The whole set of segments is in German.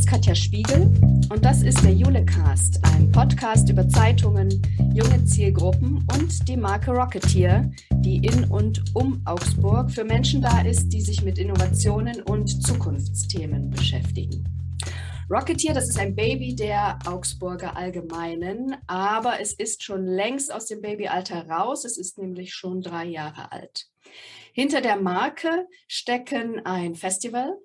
ist Katja Spiegel und das ist der Julecast, ein Podcast über Zeitungen, junge Zielgruppen und die Marke Rocketeer, die in und um Augsburg für Menschen da ist, die sich mit Innovationen und Zukunftsthemen beschäftigen. Rocketeer, das ist ein Baby der Augsburger Allgemeinen, aber es ist schon längst aus dem Babyalter raus. Es ist nämlich schon drei Jahre alt. Hinter der Marke stecken ein Festival,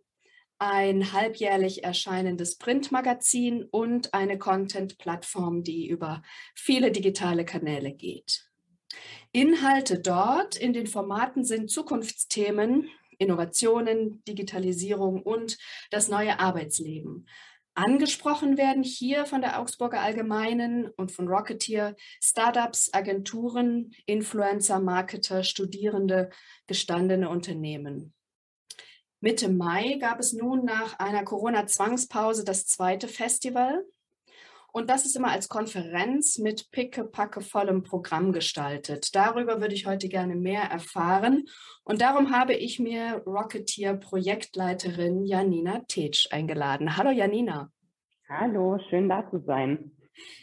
ein halbjährlich erscheinendes Printmagazin und eine Content-Plattform, die über viele digitale Kanäle geht. Inhalte dort in den Formaten sind Zukunftsthemen, Innovationen, Digitalisierung und das neue Arbeitsleben. Angesprochen werden hier von der Augsburger Allgemeinen und von Rocketeer Startups, Agenturen, Influencer, Marketer, Studierende, gestandene Unternehmen. Mitte Mai gab es nun nach einer Corona-Zwangspause das zweite Festival. Und das ist immer als Konferenz mit pickepackevollem Programm gestaltet. Darüber würde ich heute gerne mehr erfahren. Und darum habe ich mir Rocketeer-Projektleiterin Janina Tetsch eingeladen. Hallo Janina. Hallo, schön da zu sein.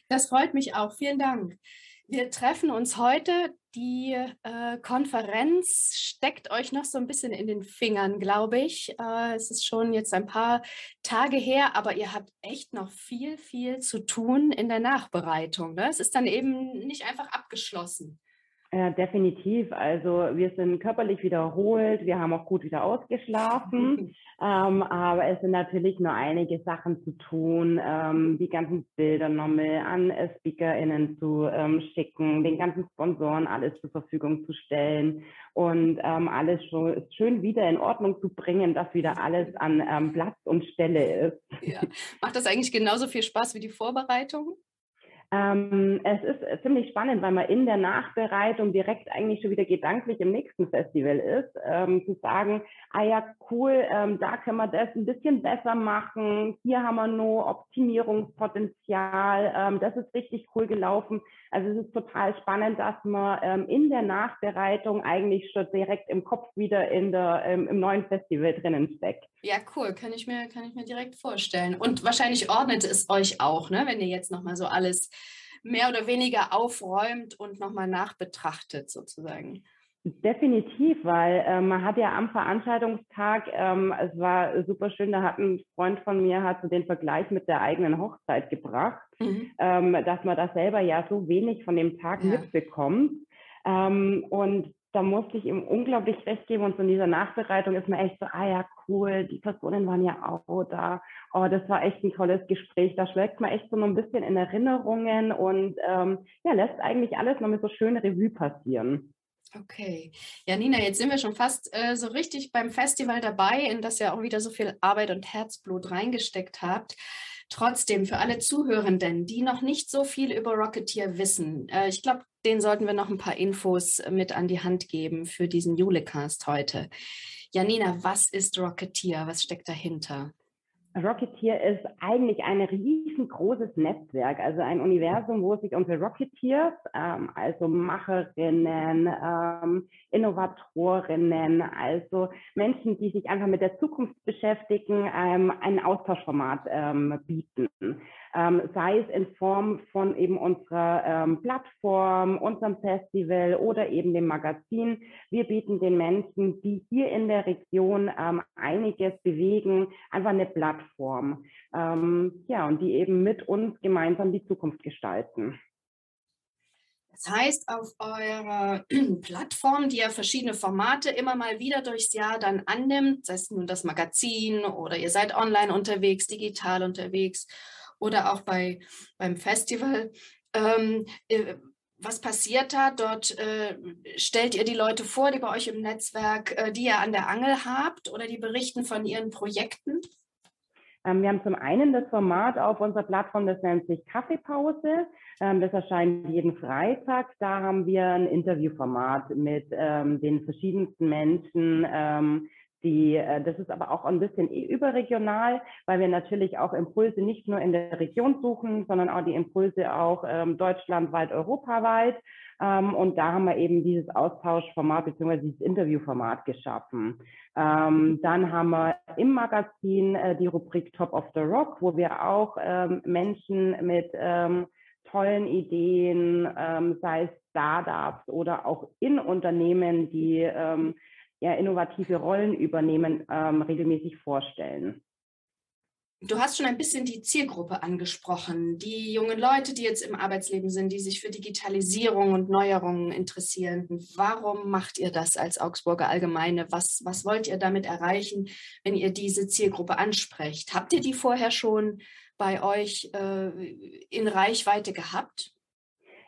Das freut mich auch. Vielen Dank. Wir treffen uns heute. Die äh, Konferenz steckt euch noch so ein bisschen in den Fingern, glaube ich. Äh, es ist schon jetzt ein paar Tage her, aber ihr habt echt noch viel, viel zu tun in der Nachbereitung. Ne? Es ist dann eben nicht einfach abgeschlossen. Ja, definitiv. Also wir sind körperlich wiederholt, wir haben auch gut wieder ausgeschlafen, ähm, aber es sind natürlich nur einige Sachen zu tun, ähm, die ganzen Bilder nochmal an SpeakerInnen zu ähm, schicken, den ganzen Sponsoren alles zur Verfügung zu stellen und ähm, alles schon, schön wieder in Ordnung zu bringen, dass wieder alles an ähm, Platz und Stelle ist. Ja. Macht das eigentlich genauso viel Spaß wie die Vorbereitung? Ähm, es ist ziemlich spannend, weil man in der Nachbereitung direkt eigentlich schon wieder gedanklich im nächsten Festival ist, ähm, zu sagen, ah ja, cool, ähm, da können wir das ein bisschen besser machen, hier haben wir nur Optimierungspotenzial, ähm, das ist richtig cool gelaufen. Also es ist total spannend, dass man ähm, in der Nachbereitung eigentlich schon direkt im Kopf wieder in der, ähm, im neuen Festival drinnen steckt. Ja, cool, kann ich mir, kann ich mir direkt vorstellen. Und wahrscheinlich ordnet es euch auch, ne, wenn ihr jetzt nochmal so alles mehr oder weniger aufräumt und nochmal nachbetrachtet sozusagen. Definitiv, weil äh, man hat ja am Veranstaltungstag, ähm, es war super schön, da hat ein Freund von mir hat so den Vergleich mit der eigenen Hochzeit gebracht, mhm. ähm, dass man da selber ja so wenig von dem Tag ja. mitbekommt. Ähm, und da musste ich ihm unglaublich recht geben und so in dieser Nachbereitung ist mir echt so, ah ja, cool, die Personen waren ja auch da. Oh, das war echt ein tolles Gespräch. Da schlägt man echt so noch ein bisschen in Erinnerungen und ähm, ja, lässt eigentlich alles noch mit so schön Revue passieren. Okay. Ja, Nina, jetzt sind wir schon fast äh, so richtig beim Festival dabei, in das ihr auch wieder so viel Arbeit und Herzblut reingesteckt habt. Trotzdem, für alle Zuhörenden, die noch nicht so viel über Rocketeer wissen, äh, ich glaube, denen sollten wir noch ein paar Infos äh, mit an die Hand geben für diesen Julecast heute. Janina, was ist Rocketeer? Was steckt dahinter? Rocketeer ist eigentlich ein riesengroßes Netzwerk, also ein Universum, wo sich unsere Rocketeers, ähm, also Macherinnen, ähm, Innovatorinnen, also Menschen, die sich einfach mit der Zukunft beschäftigen, ähm, ein Austauschformat ähm, bieten ähm, sei es in Form von eben unserer ähm, Plattform, unserem Festival oder eben dem Magazin. Wir bieten den Menschen, die hier in der Region ähm, einiges bewegen, einfach eine Plattform. Ähm, ja, und die eben mit uns gemeinsam die Zukunft gestalten. Das heißt, auf eurer Plattform, die ja verschiedene Formate immer mal wieder durchs Jahr dann annimmt, sei es nun das Magazin oder ihr seid online unterwegs, digital unterwegs oder auch bei, beim Festival. Ähm, äh, was passiert da? Dort äh, stellt ihr die Leute vor, die bei euch im Netzwerk, äh, die ihr an der Angel habt oder die berichten von ihren Projekten? Ähm, wir haben zum einen das Format auf unserer Plattform, das nennt sich Kaffeepause. Ähm, das erscheint jeden Freitag. Da haben wir ein Interviewformat mit ähm, den verschiedensten Menschen, Die, äh, das ist aber auch ein bisschen überregional, weil wir natürlich auch Impulse nicht nur in der Region suchen, sondern auch die Impulse auch ähm, deutschlandweit, europaweit. Ähm, und da haben wir eben dieses Austauschformat bzw. dieses Interviewformat geschaffen. Ähm, dann haben wir im Magazin äh, die Rubrik Top of the Rock, wo wir auch ähm, Menschen mit ähm, tollen Ideen, ähm, sei es Startups oder auch in Unternehmen, die ähm, ja, innovative Rollen übernehmen, ähm, regelmäßig vorstellen. Du hast schon ein bisschen die Zielgruppe angesprochen, die jungen Leute, die jetzt im Arbeitsleben sind, die sich für Digitalisierung und Neuerungen interessieren. Warum macht ihr das als Augsburger Allgemeine? Was, was wollt ihr damit erreichen, wenn ihr diese Zielgruppe ansprecht? Habt ihr die vorher schon bei euch äh, in Reichweite gehabt?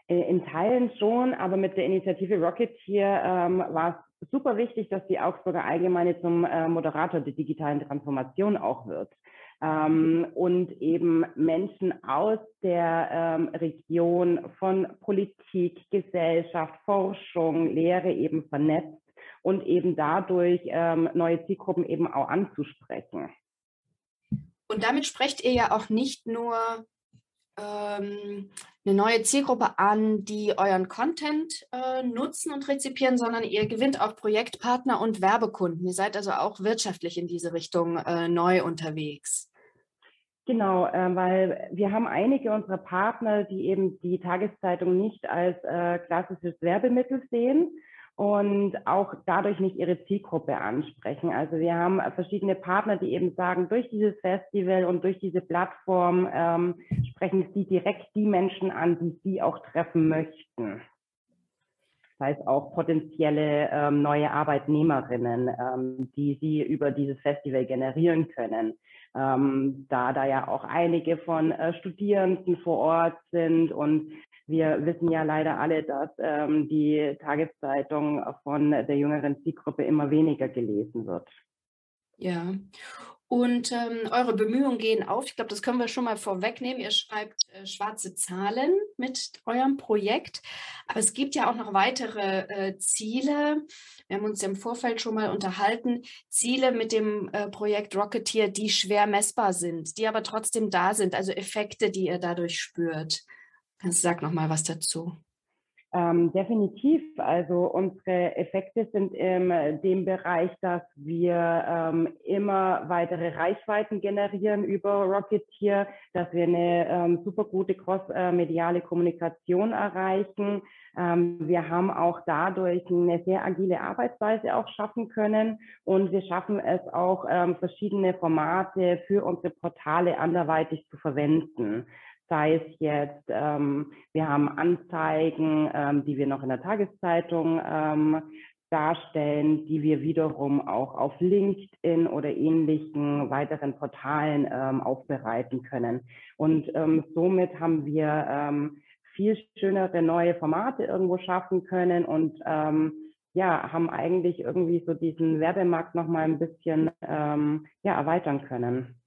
Äh, in Teilen schon, aber mit der Initiative Rocketeer ähm, war es super wichtig, dass die Augsburger Allgemeine zum äh, Moderator der digitalen Transformation auch wird. Ähm, und eben Menschen aus der ähm, Region von Politik, Gesellschaft, Forschung, Lehre eben vernetzt und eben dadurch ähm, neue Zielgruppen eben auch anzusprechen. Und damit sprecht ihr ja auch nicht nur ähm, eine neue Zielgruppe an, die euren Content äh, nutzen und rezipieren, sondern ihr gewinnt auch Projektpartner und Werbekunden. Ihr seid also auch wirtschaftlich in diese Richtung äh, neu unterwegs. Genau, äh, weil wir haben einige unserer Partner, die eben die Tageszeitung nicht als äh, klassisches Werbemittel sehen, und auch dadurch nicht ihre Zielgruppe ansprechen. Also wir haben verschiedene Partner, die eben sagen, durch dieses Festival und durch diese Plattform ähm, sprechen sie direkt die Menschen an, die sie auch treffen möchten. Das heißt auch potenzielle ähm, neue Arbeitnehmerinnen, ähm, die sie über dieses Festival generieren können. Ähm, da da ja auch einige von äh, Studierenden vor Ort sind und wir wissen ja leider alle, dass ähm, die Tageszeitung von der jüngeren Zielgruppe immer weniger gelesen wird. Ja. Und ähm, eure Bemühungen gehen auf. Ich glaube, das können wir schon mal vorwegnehmen. Ihr schreibt äh, schwarze Zahlen mit eurem Projekt. Aber es gibt ja auch noch weitere äh, Ziele. Wir haben uns ja im Vorfeld schon mal unterhalten. Ziele mit dem äh, Projekt Rocketeer, die schwer messbar sind, die aber trotzdem da sind. Also Effekte, die ihr dadurch spürt. Sag noch mal was dazu. Ähm, definitiv. Also unsere Effekte sind in dem Bereich, dass wir ähm, immer weitere Reichweiten generieren über Rocketeer, dass wir eine ähm, super gute cross-mediale Kommunikation erreichen. Ähm, wir haben auch dadurch eine sehr agile Arbeitsweise auch schaffen können und wir schaffen es auch, ähm, verschiedene Formate für unsere Portale anderweitig zu verwenden sei es jetzt, ähm, wir haben Anzeigen, ähm, die wir noch in der Tageszeitung ähm, darstellen, die wir wiederum auch auf LinkedIn oder ähnlichen weiteren Portalen ähm, aufbereiten können. Und ähm, somit haben wir ähm, viel schönere neue Formate irgendwo schaffen können und ja, haben eigentlich irgendwie so diesen Werbemarkt noch mal ein bisschen ja, erweitern können.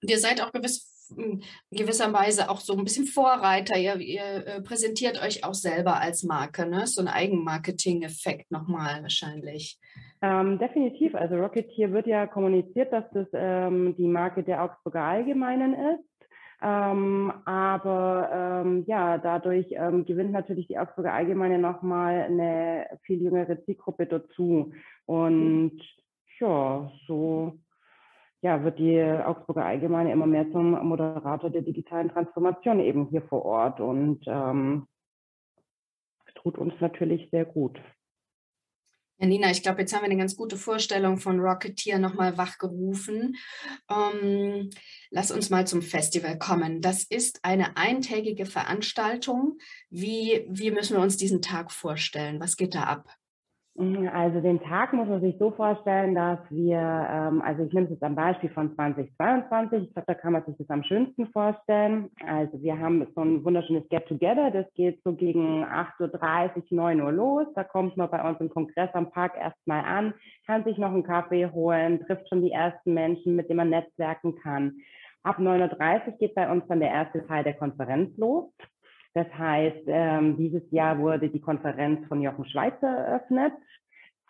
Und ihr seid auch gewiss in gewisser Weise auch so ein bisschen Vorreiter. Ihr, ihr äh, präsentiert euch auch selber als Marke, ne? So ein Eigenmarketing-Effekt nochmal wahrscheinlich. Ähm, definitiv. Also Rocketeer wird ja kommuniziert, dass das ähm, die Marke der Augsburger Allgemeinen ist. Ähm, aber ähm, ja, dadurch ähm, gewinnt natürlich die Augsburger Allgemeine nochmal eine viel jüngere Zielgruppe dazu. Und ja, so ja, wird die Augsburger Allgemeine immer mehr zum Moderator der digitalen Transformation eben hier vor Ort und ähm, tut uns natürlich sehr gut. Ja, Nina, ich glaube, jetzt haben wir eine ganz gute Vorstellung von Rocketeer nochmal wachgerufen. Ähm, lass uns mal zum Festival kommen. Das ist eine eintägige Veranstaltung. Wie, wie müssen wir uns diesen Tag vorstellen? Was geht da ab? Mhm, also den Tag muss man sich so vorstellen, dass wir, ähm, also ich nehme es jetzt am Beispiel von 2022, ich glaube, da kann man sich das am schönsten vorstellen. Also wir haben so ein wunderschönes Get-Together, das geht so gegen 8.30 Uhr, 9 Uhr los. Da kommt man bei uns im Kongress am Park erstmal an, kann sich noch einen Kaffee holen, trifft schon die ersten Menschen, mit denen man netzwerken kann. Ab 9.30 Uhr geht bei uns dann der erste Teil der Konferenz los. Das heißt, ähm, dieses Jahr wurde die Konferenz von Jochen Schweizer eröffnet.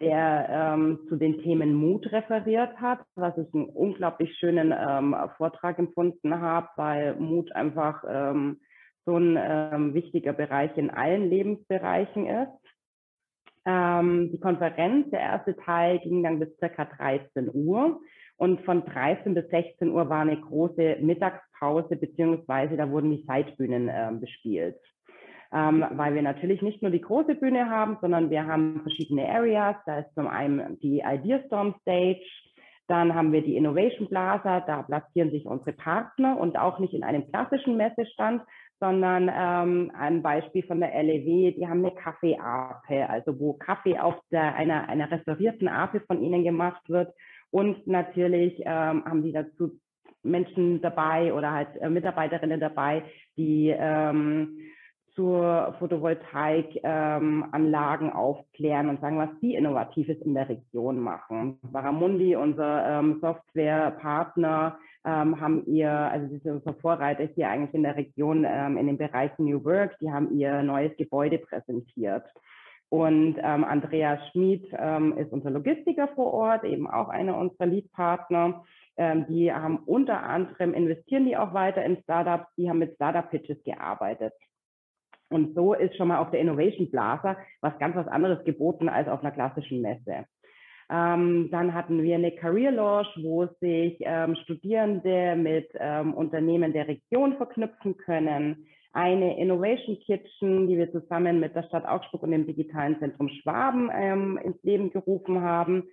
der ähm, zu den Themen Mut referiert hat, was ich einen unglaublich schönen ähm, Vortrag empfunden habe, weil Mut einfach so ein wichtiger Bereich in allen Lebensbereichen ist. Die Konferenz, der erste Teil, ging dann bis circa 13 Uhr. Und von 13 bis 16 Uhr war eine große Mittagspause, beziehungsweise da wurden die Seitbühnen äh, bespielt ähm, weil wir natürlich nicht nur die große Bühne haben, sondern wir haben verschiedene Areas. Da ist zum einen die Ideastorm Stage, dann haben wir die Innovation Plaza, da platzieren sich unsere Partner und auch nicht in einem klassischen Messestand, sondern ähm, ein Beispiel von der LEW, die haben eine Kaffeeape, also wo Kaffee auf der, einer, einer restaurierten Ape von ihnen gemacht wird. Und natürlich ähm, haben die dazu Menschen dabei oder halt äh, Mitarbeiterinnen dabei, die ähm, zur Photovoltaikanlagen ähm, aufklären und sagen, was sie Innovatives in der Region machen. Baramundi, unser ähm, Softwarepartner, ähm, haben ihr, also sie sind unser Vorreiter hier eigentlich in der Region ähm, in den Bereichen New Work, die haben ihr neues Gebäude präsentiert. Und ähm, Andreas Schmid ähm, ist unser Logistiker vor Ort, eben auch einer unserer Leadpartner. Ähm, die haben unter anderem, investieren die auch weiter in Startups, die haben mit Startup-Pitches gearbeitet. Und so ist schon mal auf der Innovation Plaza was ganz was anderes geboten als auf einer klassischen Messe. Ähm, dann hatten wir eine Career Launch, wo sich ähm, Studierende mit ähm, Unternehmen der Region verknüpfen können. Eine Innovation Kitchen, die wir zusammen mit der Stadt Augsburg und dem Digitalen Zentrum Schwaben ähm, ins Leben gerufen haben.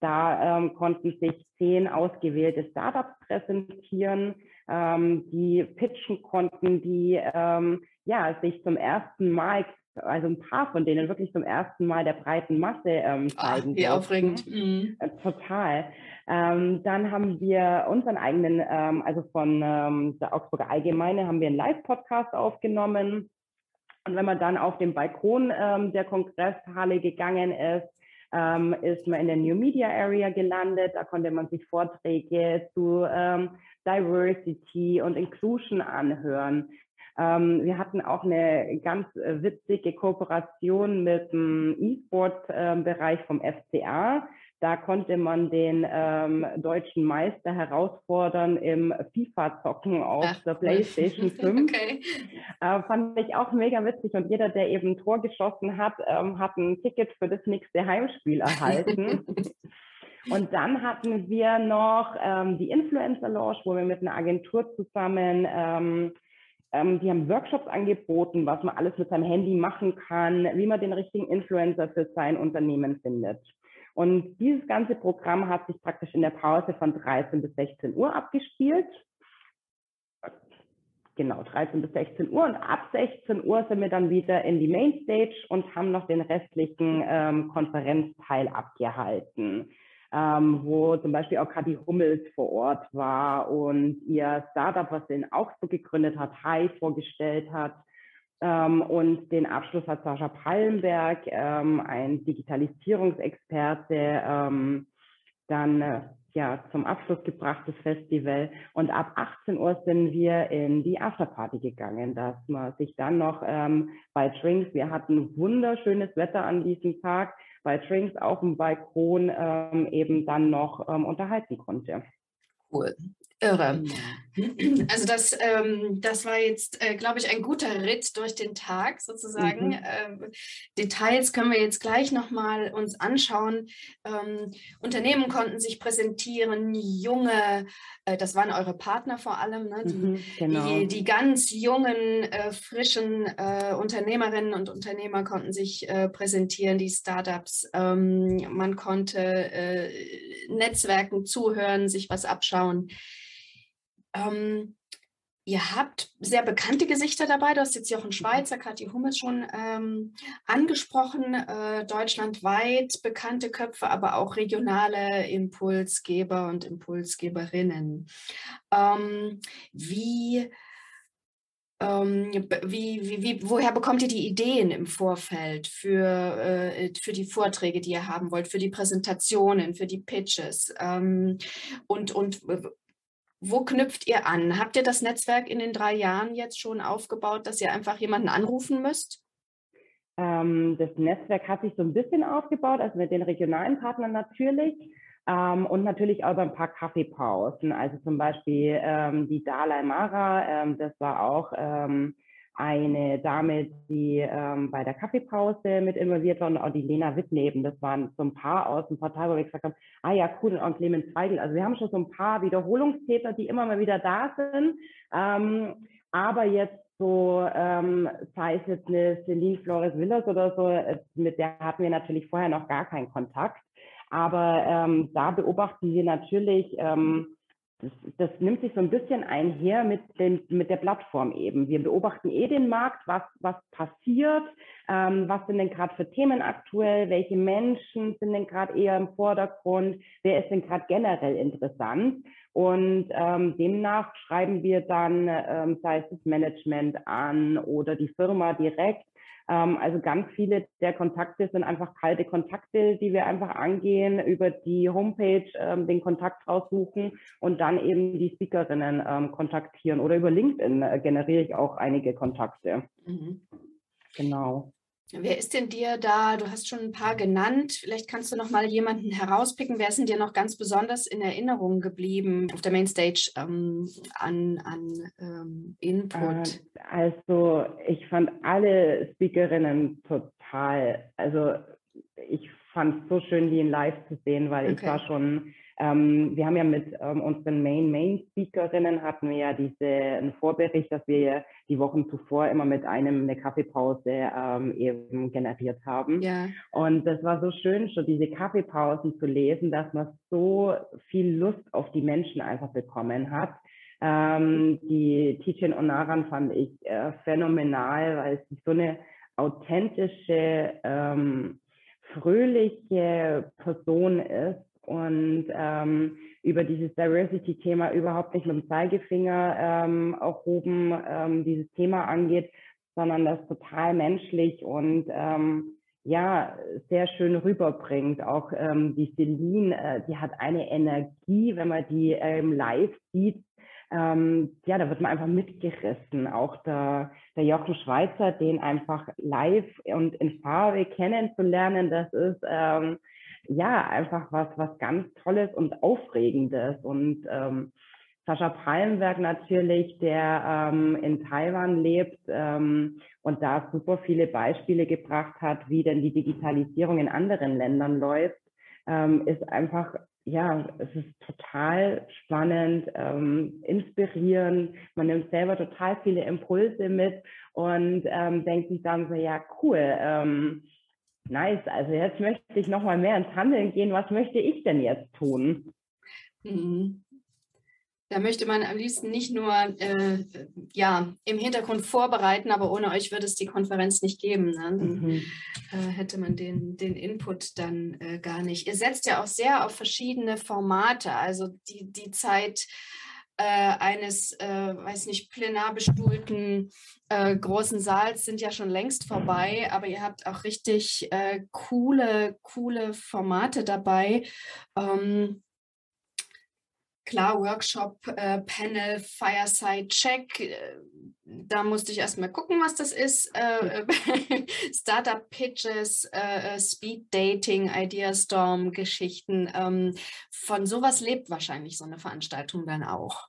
Da ähm, konnten sich zehn ausgewählte Startups präsentieren, ähm, die pitchen konnten, die ja, sich zum ersten Mal, also ein paar von denen wirklich zum ersten Mal der breiten Masse ähm, zeigen. Ach, wie aufregend. Mhm. Äh, total. Ähm, dann haben wir unseren eigenen, ähm, also von ähm, der Augsburger Allgemeine, haben wir einen Live-Podcast aufgenommen. Und wenn man dann auf dem Balkon ähm, der Kongresshalle gegangen ist, ähm, ist man in der New Media Area gelandet. Da konnte man sich Vorträge zu ähm, Diversity und Inclusion anhören. Ähm, wir hatten auch eine ganz äh, witzige Kooperation mit dem E-Sport-Bereich vom FCA. Da konnte man den ähm, deutschen Meister herausfordern im FIFA-Zocken auf Ach, der PlayStation 5. Okay. Äh, fand ich auch mega witzig. Und jeder, der eben ein Tor geschossen hat, ähm, hat ein Ticket für das nächste Heimspiel erhalten. Und dann hatten wir noch ähm, die Influencer Lounge, wo wir mit einer Agentur zusammen ähm, ähm, die haben Workshops angeboten, was man alles mit seinem Handy machen kann, wie man den richtigen Influencer für sein Unternehmen findet. Und dieses ganze Programm hat sich praktisch in der Pause von 13 bis 16 Uhr abgespielt. Genau, 13 bis 16 Uhr. Und ab 16 Uhr sind wir dann wieder in die Mainstage und haben noch den restlichen ähm, Konferenzteil abgehalten ähm, wo zum Beispiel auch Kathi Hummels vor Ort war und ihr Startup, was sie in Augsburg gegründet hat, Hi vorgestellt hat. Ähm, und den Abschluss hat Sascha Pallenberg, ähm, ein Digitalisierungsexperte, ähm, dann äh, ja, zum Abschluss gebracht, das Festival. Und ab 18 Uhr sind wir in die Afterparty gegangen, dass man sich dann noch ähm, bei Drinks, wir hatten wunderschönes Wetter an diesem Tag, bei Drinks auf dem Balkon ähm, eben dann noch ähm, unterhalten konnte. Cool. Irre. Also das, ähm, das war jetzt, äh, glaube ich, ein guter Ritt durch den Tag sozusagen. Mhm. Ähm, Details können wir jetzt gleich nochmal uns anschauen. Ähm, Unternehmen konnten sich präsentieren, junge, äh, das waren eure Partner vor allem, ne? die, mhm, genau. die, die, ganz jungen, äh, frischen äh, Unternehmerinnen und Unternehmer konnten sich äh, präsentieren, die Startups. Ähm, man konnte äh, Netzwerken zuhören, sich was abschauen. Ähm, ihr habt sehr bekannte Gesichter dabei. Du hast jetzt Jochen Schweizer, Kathi Hummels schon ähm, angesprochen. Äh, deutschlandweit bekannte Köpfe, aber auch regionale Impulsgeber und Impulsgeberinnen. Ähm, wie ähm, wie, wie, wie, woher bekommt ihr die Ideen im Vorfeld für, äh, für die Vorträge, die ihr haben wollt, für die Präsentationen, für die Pitches? Ähm, und, und wo knüpft ihr an? Habt ihr das Netzwerk in den drei Jahren jetzt schon aufgebaut, dass ihr einfach jemanden anrufen müsst? Ähm, das Netzwerk hat sich so ein bisschen aufgebaut, also mit den regionalen Partnern natürlich. Ähm, und natürlich auch über ein paar Kaffeepausen. Also zum Beispiel ähm, die Dalai Mara, ähm, das war auch ähm, eine Dame, die ähm, bei der Kaffeepause mit involviert war und auch die Lena Wittleben. Das waren so ein paar aus dem Portal, wo wir gesagt haben, ah ja, cool, und Clemens Weigel. Also wir haben schon so ein paar Wiederholungstäter, die immer mal wieder da sind. Ähm, aber jetzt so, ähm, sei es jetzt eine Celine Flores Villas oder so, äh, mit der hatten wir natürlich vorher noch gar keinen Kontakt. Aber ähm, da beobachten wir natürlich, ähm, das, das, nimmt sich so ein bisschen einher mit, den, mit der Plattform eben. Wir beobachten eh den Markt, was, was passiert, ähm, was sind denn gerade für Themen aktuell, welche Menschen sind denn gerade eher im Vordergrund, wer ist denn gerade generell interessant. Und ähm, demnach schreiben wir dann, ähm, sei es das Management an oder die Firma direkt also ganz viele der Kontakte sind einfach kalte Kontakte, die wir einfach angehen, über die Homepage ähm, den Kontakt raussuchen und dann eben die Speakerinnen ähm, kontaktieren. Oder über LinkedIn äh, generiere ich auch einige Kontakte. Mhm. Genau. Wer ist denn dir da? Du hast schon ein paar genannt. Vielleicht kannst du noch mal jemanden herauspicken. Wer ist denn dir noch ganz besonders in Erinnerung geblieben auf der Mainstage ähm, an, an ähm, Input? Äh, also ich fand alle Speakerinnen total. Also ich fand es so schön, die in Live zu sehen, weil okay. ich war schon ähm, wir haben ja mit ähm, unseren Main Main Speakerinnen hatten wir ja diese einen Vorbericht, dass wir die Wochen zuvor immer mit einem eine Kaffeepause ähm, eben generiert haben. Ja. Und das war so schön, schon diese Kaffeepausen zu lesen, dass man so viel Lust auf die Menschen einfach bekommen hat. Ähm, die Tijen Onaran fand ich äh, phänomenal, weil sie so eine authentische, ähm, fröhliche Person ist und ähm, über dieses Diversity-Thema überhaupt nicht mit dem Zeigefinger ähm, erhoben ähm, dieses Thema angeht, sondern das total menschlich und ähm, ja, sehr schön rüberbringt. Auch ähm, die Celine, äh, die hat eine Energie, wenn man die ähm, live sieht, ähm, ja, da wird man einfach mitgerissen. Auch der, der Jochen Schweizer, den einfach live und in Farbe kennenzulernen, das ist ähm, ja, einfach was, was ganz Tolles und Aufregendes. Und ähm, Sascha Palmberg natürlich, der ähm, in Taiwan lebt ähm, und da super viele Beispiele gebracht hat, wie denn die Digitalisierung in anderen Ländern läuft, ähm, ist einfach, ja, es ist total spannend, ähm, inspirierend. Man nimmt selber total viele Impulse mit und ähm, denkt sich dann so, ja, cool. Ähm, Nice, also jetzt möchte ich noch mal mehr ins Handeln gehen. Was möchte ich denn jetzt tun? Mhm. Da möchte man am liebsten nicht nur äh, ja, im Hintergrund vorbereiten, aber ohne euch würde es die Konferenz nicht geben. Ne? Dann mhm. äh, hätte man den, den Input dann äh, gar nicht. Ihr setzt ja auch sehr auf verschiedene Formate. Also die, die Zeit äh, eines, äh, weiß nicht, plenarbestuhlten äh, großen Saals sind ja schon längst vorbei, aber ihr habt auch richtig äh, coole, coole Formate dabei. Ähm, klar, Workshop, äh, Panel, Fireside Check. Äh, da musste ich erstmal gucken, was das ist. Äh, Startup Pitches, äh, Speed Dating, Ideastorm Geschichten. Ähm, von sowas lebt wahrscheinlich so eine Veranstaltung dann auch.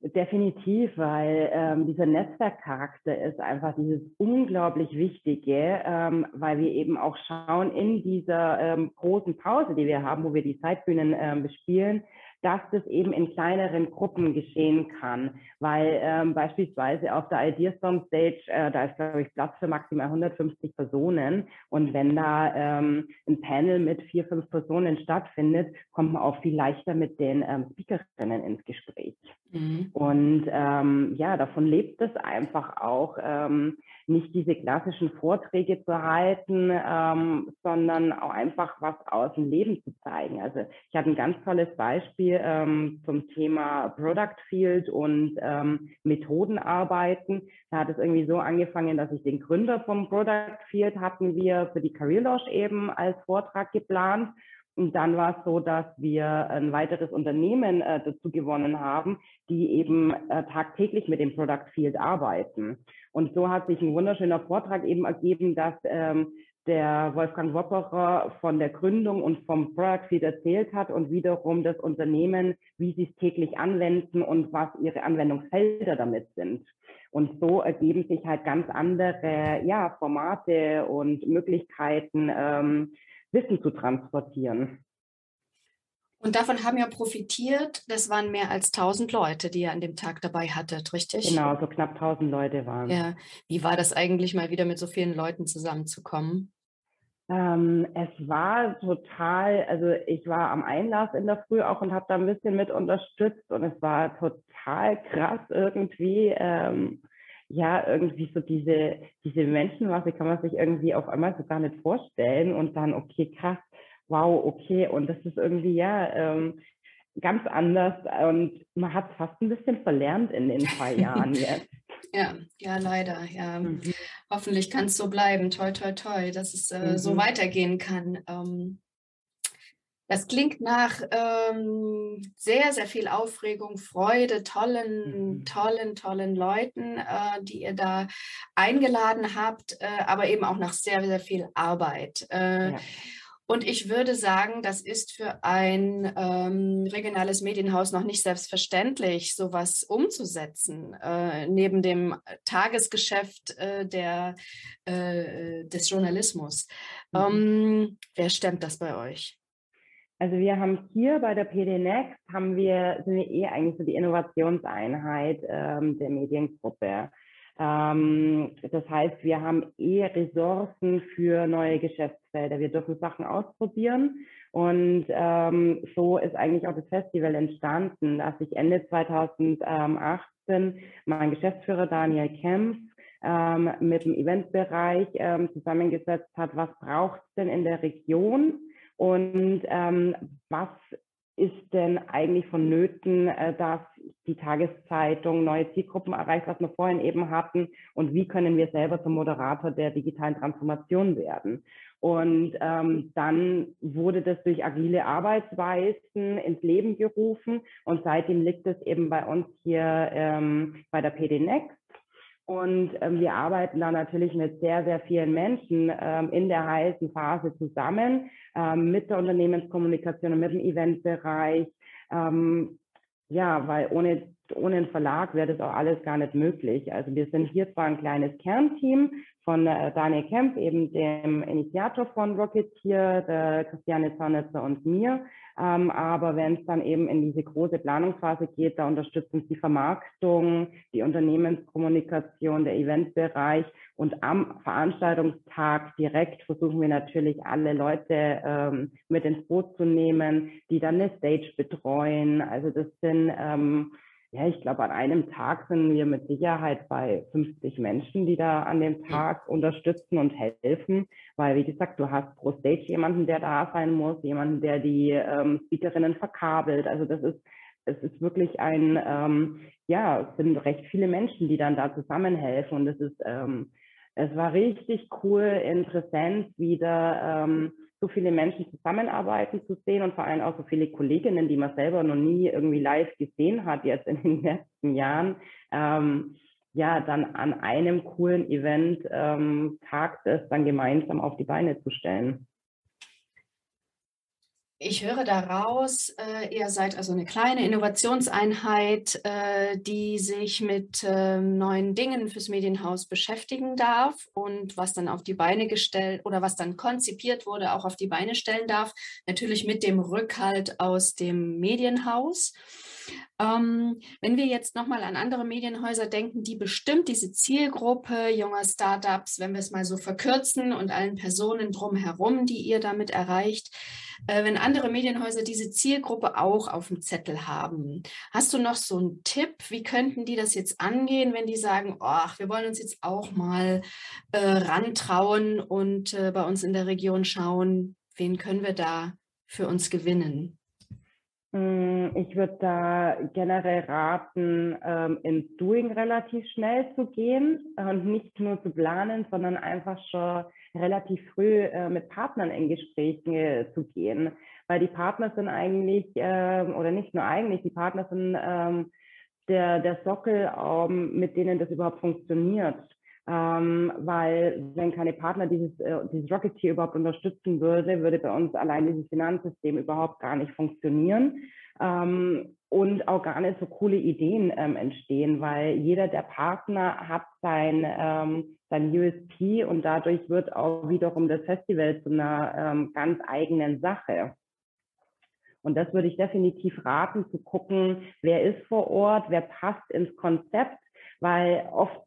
Definitiv, weil ähm, dieser Netzwerkcharakter ist einfach dieses unglaublich Wichtige, ähm, weil wir eben auch schauen in dieser ähm, großen Pause, die wir haben, wo wir die Zeitbühnen ähm, bespielen, dass das eben in kleineren Gruppen geschehen kann, weil ähm, beispielsweise auf der Ideastorm Stage, äh, da ist, glaube ich, Platz für maximal 150 Personen und wenn da ähm, ein Panel mit vier, fünf Personen stattfindet, kommt man auch viel leichter mit den ähm, Speakerinnen ins Gespräch. Mhm. Und ähm, ja, davon lebt es einfach auch, ähm, nicht diese klassischen Vorträge zu halten, ähm, sondern auch einfach was aus dem Leben zu zeigen. Also ich hatte ein ganz tolles Beispiel ähm, zum Thema Product Field und ähm, Methodenarbeiten. Da hat es irgendwie so angefangen, dass ich den Gründer vom Product Field hatten wir für die Career Launch eben als Vortrag geplant. Und dann war es so, dass wir ein weiteres Unternehmen äh, dazu gewonnen haben, die eben äh, tagtäglich mit dem Product Field arbeiten. Und so hat sich ein wunderschöner Vortrag eben ergeben, dass ähm, der Wolfgang Wopperer von der Gründung und vom Product Field erzählt hat und wiederum das Unternehmen, wie sie es täglich anwenden und was ihre Anwendungsfelder damit sind. Und so ergeben sich halt ganz andere ja, Formate und Möglichkeiten, ähm, Wissen zu transportieren. Und davon haben ja profitiert, das waren mehr als 1000 Leute, die ihr an dem Tag dabei hattet, richtig? Genau, so knapp 1000 Leute waren. Ja, wie war das eigentlich mal wieder mit so vielen Leuten zusammenzukommen? Ähm, es war total, also ich war am Einlass in der Früh auch und habe da ein bisschen mit unterstützt und es war total krass irgendwie. Ähm, ja, irgendwie so diese, diese Menschenmasse kann man sich irgendwie auf einmal so gar nicht vorstellen und dann, okay, krass, wow, okay, und das ist irgendwie ja ähm, ganz anders und man hat fast ein bisschen verlernt in den zwei Jahren jetzt. Ja, ja, leider. Ja. Mhm. Hoffentlich kann es so bleiben. Toi, toi, toi, dass es äh, mhm. so weitergehen kann. Ähm, das klingt nach ähm, sehr, sehr viel Aufregung, Freude, tollen, mhm. tollen, tollen Leuten, äh, die ihr da eingeladen habt, äh, aber eben auch nach sehr, sehr viel Arbeit. Äh, ja. Und ich würde sagen, das ist für ein ähm, regionales Medienhaus noch nicht selbstverständlich, sowas umzusetzen, äh, neben dem Tagesgeschäft äh, der, äh, des Journalismus. Mhm. Ähm, wer stemmt das bei euch? Also wir haben hier bei der PD Next haben wir, sind wir eh eigentlich so die Innovationseinheit ähm, der Mediengruppe. Ähm, das heißt, wir haben eh Ressourcen für neue Geschäftsfelder. Wir dürfen Sachen ausprobieren. Und ähm, so ist eigentlich auch das Festival entstanden, dass sich Ende 2018 mein Geschäftsführer Daniel Kempf ähm, mit dem Eventbereich ähm, zusammengesetzt hat, was braucht es denn in der Region und ähm, was ist denn eigentlich vonnöten, äh, dass die Tageszeitung neue Zielgruppen erreicht, was wir vorhin eben hatten? Und wie können wir selber zum Moderator der digitalen Transformation werden? Und ähm, dann wurde das durch agile Arbeitsweisen ins Leben gerufen und seitdem liegt es eben bei uns hier ähm, bei der PD Next. Und ähm, wir arbeiten da natürlich mit sehr, sehr vielen Menschen ähm, in der heißen Phase zusammen, ähm, mit der Unternehmenskommunikation und mit dem Eventbereich. Ähm, ja, weil ohne, ohne einen Verlag wäre das auch alles gar nicht möglich. Also wir sind hier zwar ein kleines Kernteam von äh, Daniel Kempf, eben dem Initiator von Rocketeer, der Christiane Zornitzer und mir. Ähm, aber wenn es dann eben in diese große Planungsphase geht, da unterstützen sie Vermarktung, die Unternehmenskommunikation, der Eventbereich und am Veranstaltungstag direkt versuchen wir natürlich alle Leute ähm, mit ins Boot zu nehmen, die dann eine Stage betreuen. Also das sind, ähm, ja, ich glaube, an einem Tag sind wir mit Sicherheit bei 50 Menschen, die da an dem Tag unterstützen und helfen, weil, wie gesagt, du hast pro Stage jemanden, der da sein muss, jemanden, der die ähm, Speakerinnen verkabelt. Also das ist es ist wirklich ein, ähm, ja, es sind recht viele Menschen, die dann da zusammenhelfen. Und es ist ähm, es war richtig cool, interessant, wieder ähm, so viele Menschen zusammenarbeiten zu sehen und vor allem auch so viele Kolleginnen, die man selber noch nie irgendwie live gesehen hat, jetzt in den letzten Jahren. Ähm, ja, dann an einem coolen Event ähm, Tag das dann gemeinsam auf die Beine zu stellen. Ich höre daraus, äh, ihr seid also eine kleine Innovationseinheit, äh, die sich mit äh, neuen Dingen fürs Medienhaus beschäftigen darf und was dann auf die Beine gestellt oder was dann konzipiert wurde, auch auf die Beine stellen darf. Natürlich mit dem Rückhalt aus dem Medienhaus. Ähm, wenn wir jetzt nochmal an andere Medienhäuser denken, die bestimmt diese Zielgruppe junger Startups, wenn wir es mal so verkürzen und allen Personen drumherum, die ihr damit erreicht, äh, wenn andere Medienhäuser diese Zielgruppe auch auf dem Zettel haben. Hast du noch so einen Tipp? Wie könnten die das jetzt angehen, wenn die sagen, ach, wir wollen uns jetzt auch mal äh, rantrauen und äh, bei uns in der Region schauen, wen können wir da für uns gewinnen? Hm, ich würde da generell raten, ähm, ins Doing relativ schnell zu gehen und nicht nur zu planen, sondern einfach schon relativ früh äh, mit Partnern in Gespräche zu gehen. weil die Partner sind eigentlich, äh, oder nicht nur eigentlich, die Partner sind ähm, der, der Sockel, ähm, mit denen das überhaupt funktioniert. Ähm, weil wenn keine Partner dieses, äh, dieses Rocketeer überhaupt unterstützen würde, würde bei uns allein dieses Finanzsystem überhaupt gar nicht funktionieren ähm, und auch gar nicht so coole Ideen ähm, entstehen, weil jeder der Partner hat sein, ähm, sein USP und dadurch wird auch wiederum das Festival zu einer ähm, ganz eigenen Sache. Und das würde ich definitiv raten, zu gucken, wer ist vor Ort, wer passt ins Konzept, weil oft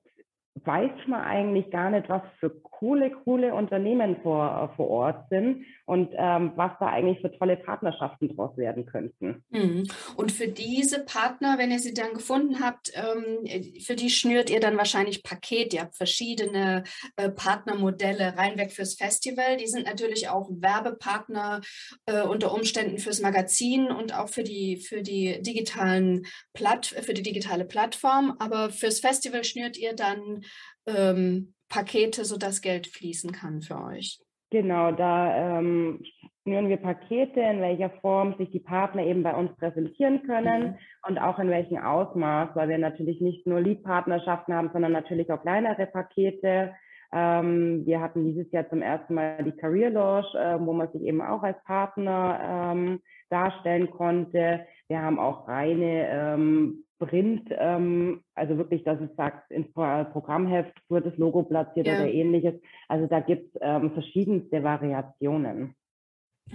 weiß man eigentlich gar nicht, was für coole, coole Unternehmen vor, vor Ort sind und ähm, was da eigentlich für tolle Partnerschaften draus werden könnten. Mhm. Und für diese Partner, wenn ihr sie dann gefunden habt, ähm, für die schnürt ihr dann wahrscheinlich Paket. Ihr habt verschiedene äh, Partnermodelle reinweg fürs Festival. Die sind natürlich auch Werbepartner äh, unter Umständen fürs Magazin und auch für die, für die digitalen Platt, für die digitale Plattform. Aber fürs Festival schnürt ihr dann ähm, Pakete, sodass Geld fließen kann für euch. Genau, da ähm, schnüren wir Pakete, in welcher Form sich die Partner eben bei uns präsentieren können mhm. und auch in welchem Ausmaß, weil wir natürlich nicht nur Lead-Partnerschaften haben, sondern natürlich auch kleinere Pakete. Ähm, wir hatten dieses Jahr zum ersten Mal die Career Launch, äh, wo man sich eben auch als Partner ähm, darstellen konnte. Wir haben auch reine ähm, Print, ähm, also wirklich, dass es sagt, ins Programmheft wird das Logo platziert ja. oder ähnliches. Also da gibt es ähm, verschiedenste Variationen.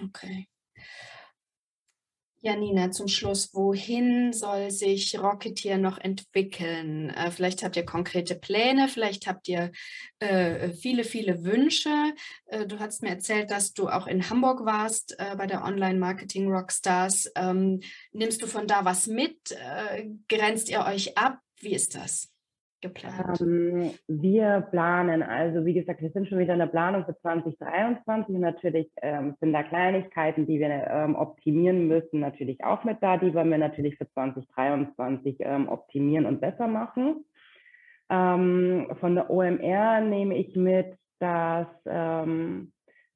Okay. Janina, zum Schluss, wohin soll sich Rocketeer noch entwickeln? Äh, vielleicht habt ihr konkrete Pläne, vielleicht habt ihr äh, viele, viele Wünsche. Äh, du hast mir erzählt, dass du auch in Hamburg warst äh, bei der Online-Marketing Rockstars. Ähm, nimmst du von da was mit? Äh, grenzt ihr euch ab? Wie ist das? Geplant? Ähm, wir planen, also wie gesagt, wir sind schon wieder in der Planung für 2023 und natürlich ähm, sind da Kleinigkeiten, die wir ähm, optimieren müssen, natürlich auch mit da, die wollen wir natürlich für 2023 ähm, optimieren und besser machen. Ähm, von der OMR nehme ich mit, dass ähm,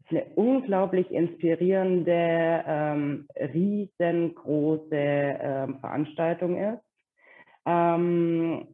eine unglaublich inspirierende, riesengroße Veranstaltung ist. Ähm,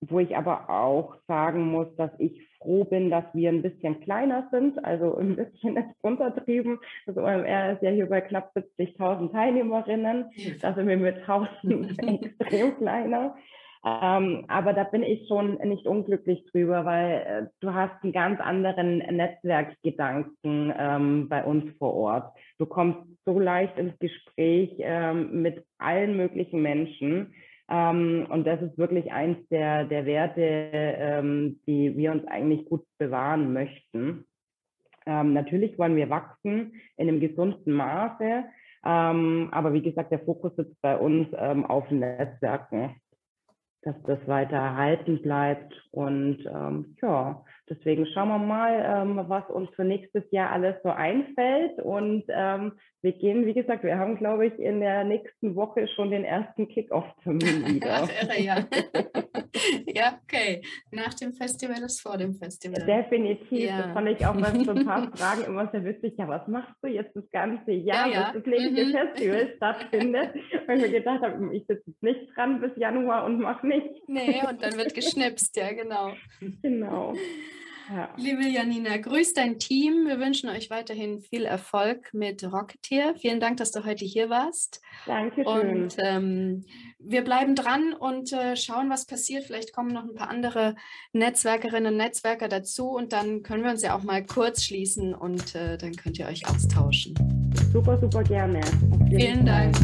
wo ich aber auch sagen muss, dass ich froh bin, dass wir ein bisschen kleiner sind, also ein bisschen ist untertrieben. Das OMR ist ja hier bei knapp 70.000 Teilnehmerinnen. Da sind wir mit 1000 extrem kleiner. Ähm, aber da bin ich schon nicht unglücklich drüber, weil äh, du hast einen ganz anderen Netzwerkgedanken ähm, bei uns vor Ort. Du kommst so leicht ins Gespräch ähm, mit allen möglichen Menschen ähm, und das ist wirklich eins der, der Werte, ähm, die wir uns eigentlich gut bewahren möchten. Ähm, natürlich wollen wir wachsen in einem gesunden Maße, ähm, aber wie gesagt, der Fokus sitzt bei uns ähm, auf Netzwerken, dass das weiter erhalten bleibt. Und ähm, ja, deswegen schauen wir mal, was uns für nächstes Jahr alles so einfällt. Und wir gehen, wie gesagt, wir haben, glaube ich, in der nächsten Woche schon den ersten Kick-Off-Termin wieder. Irre, ja. ja, okay. Nach dem Festival ist vor dem Festival. Definitiv. Ja. Das fand ich auch bei so ein paar Fragen immer sehr witzig. Ja, was machst du jetzt das ganze Jahr, ja, ja. bis das nächste mhm. Festival stattfindet? Weil ich mir gedacht habe, ich sitze nicht dran bis Januar und mache nichts. Nee, und dann wird geschnipst, ja, genau. Genau. Ja. Liebe Janina, grüß dein Team. Wir wünschen euch weiterhin viel Erfolg mit Rocketeer. Vielen Dank, dass du heute hier warst. Dankeschön. Und ähm, wir bleiben dran und äh, schauen, was passiert. Vielleicht kommen noch ein paar andere Netzwerkerinnen und Netzwerker dazu und dann können wir uns ja auch mal kurz schließen und äh, dann könnt ihr euch austauschen. Super, super gerne. Vielen Dank.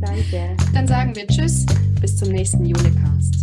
Danke. Dann sagen wir Tschüss, bis zum nächsten Julecast.